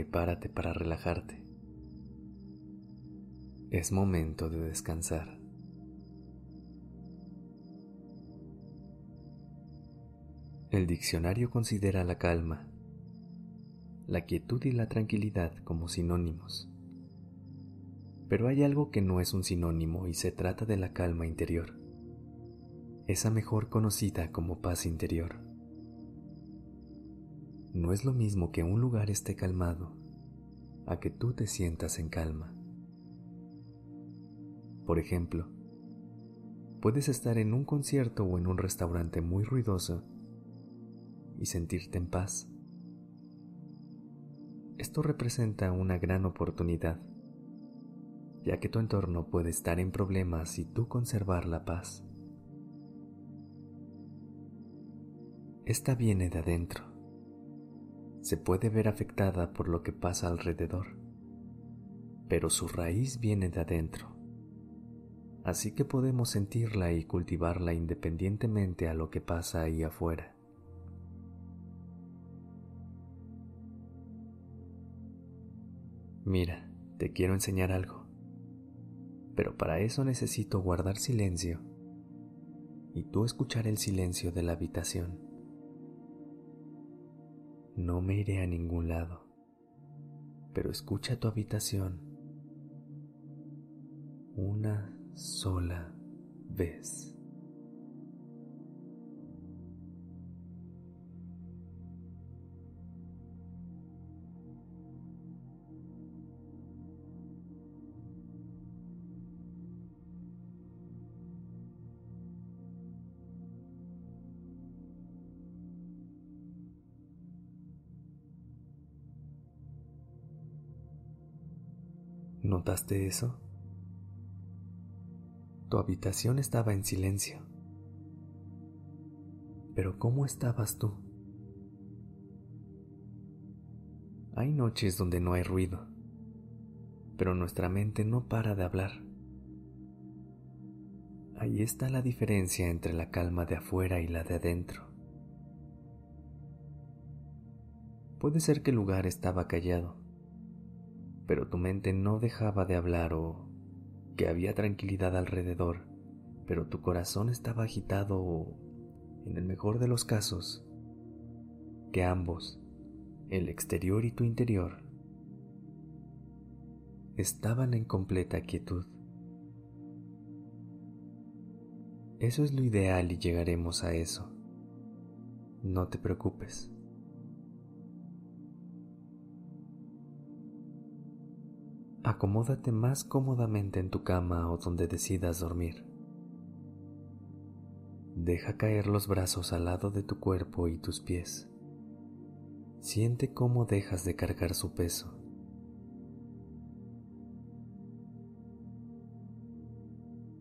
Prepárate para relajarte. Es momento de descansar. El diccionario considera la calma, la quietud y la tranquilidad como sinónimos. Pero hay algo que no es un sinónimo y se trata de la calma interior, esa mejor conocida como paz interior. No es lo mismo que un lugar esté calmado a que tú te sientas en calma. Por ejemplo, puedes estar en un concierto o en un restaurante muy ruidoso y sentirte en paz. Esto representa una gran oportunidad, ya que tu entorno puede estar en problemas y tú conservar la paz. Esta viene de adentro se puede ver afectada por lo que pasa alrededor, pero su raíz viene de adentro, así que podemos sentirla y cultivarla independientemente a lo que pasa ahí afuera. Mira, te quiero enseñar algo, pero para eso necesito guardar silencio y tú escuchar el silencio de la habitación. No me iré a ningún lado, pero escucha tu habitación una sola vez. ¿Notaste eso? Tu habitación estaba en silencio. Pero ¿cómo estabas tú? Hay noches donde no hay ruido, pero nuestra mente no para de hablar. Ahí está la diferencia entre la calma de afuera y la de adentro. Puede ser que el lugar estaba callado, pero tu mente no dejaba de hablar o que había tranquilidad alrededor, pero tu corazón estaba agitado o, en el mejor de los casos, que ambos, el exterior y tu interior, estaban en completa quietud. Eso es lo ideal y llegaremos a eso. No te preocupes. Acomódate más cómodamente en tu cama o donde decidas dormir. Deja caer los brazos al lado de tu cuerpo y tus pies. Siente cómo dejas de cargar su peso.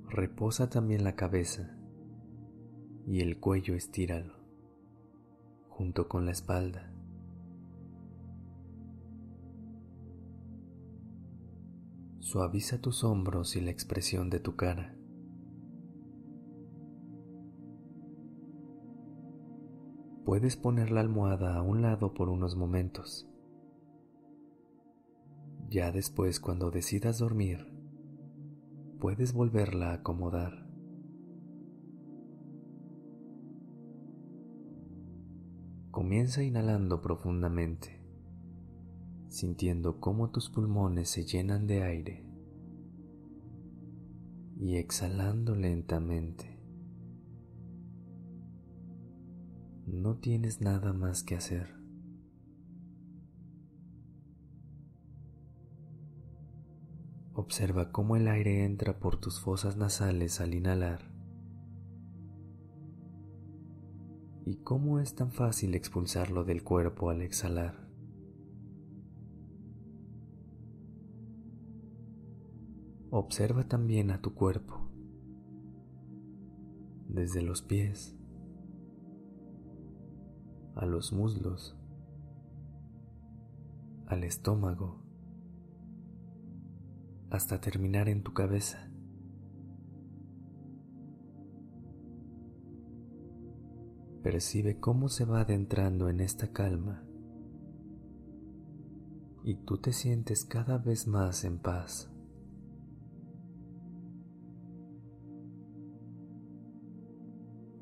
Reposa también la cabeza y el cuello estíralo, junto con la espalda. Suaviza tus hombros y la expresión de tu cara. Puedes poner la almohada a un lado por unos momentos. Ya después, cuando decidas dormir, puedes volverla a acomodar. Comienza inhalando profundamente sintiendo cómo tus pulmones se llenan de aire y exhalando lentamente. No tienes nada más que hacer. Observa cómo el aire entra por tus fosas nasales al inhalar y cómo es tan fácil expulsarlo del cuerpo al exhalar. Observa también a tu cuerpo, desde los pies a los muslos, al estómago, hasta terminar en tu cabeza. Percibe cómo se va adentrando en esta calma y tú te sientes cada vez más en paz.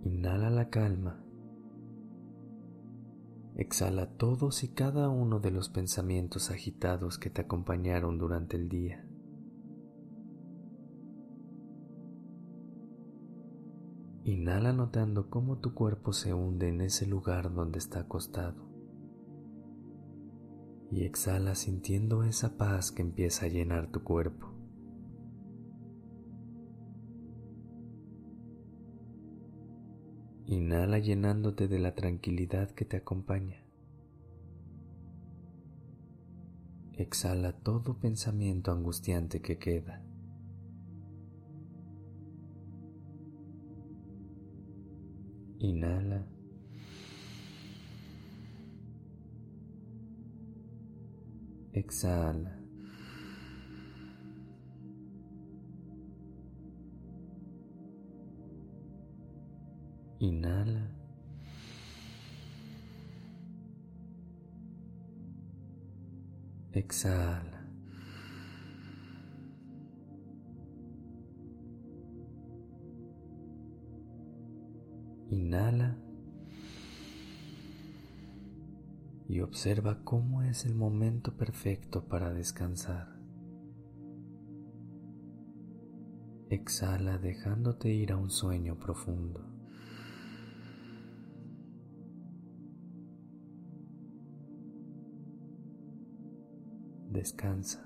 Inhala la calma. Exhala todos y cada uno de los pensamientos agitados que te acompañaron durante el día. Inhala notando cómo tu cuerpo se hunde en ese lugar donde está acostado. Y exhala sintiendo esa paz que empieza a llenar tu cuerpo. Inhala llenándote de la tranquilidad que te acompaña. Exhala todo pensamiento angustiante que queda. Inhala. Exhala. Inhala. Exhala. Inhala y observa cómo es el momento perfecto para descansar. Exhala dejándote ir a un sueño profundo. Descansa.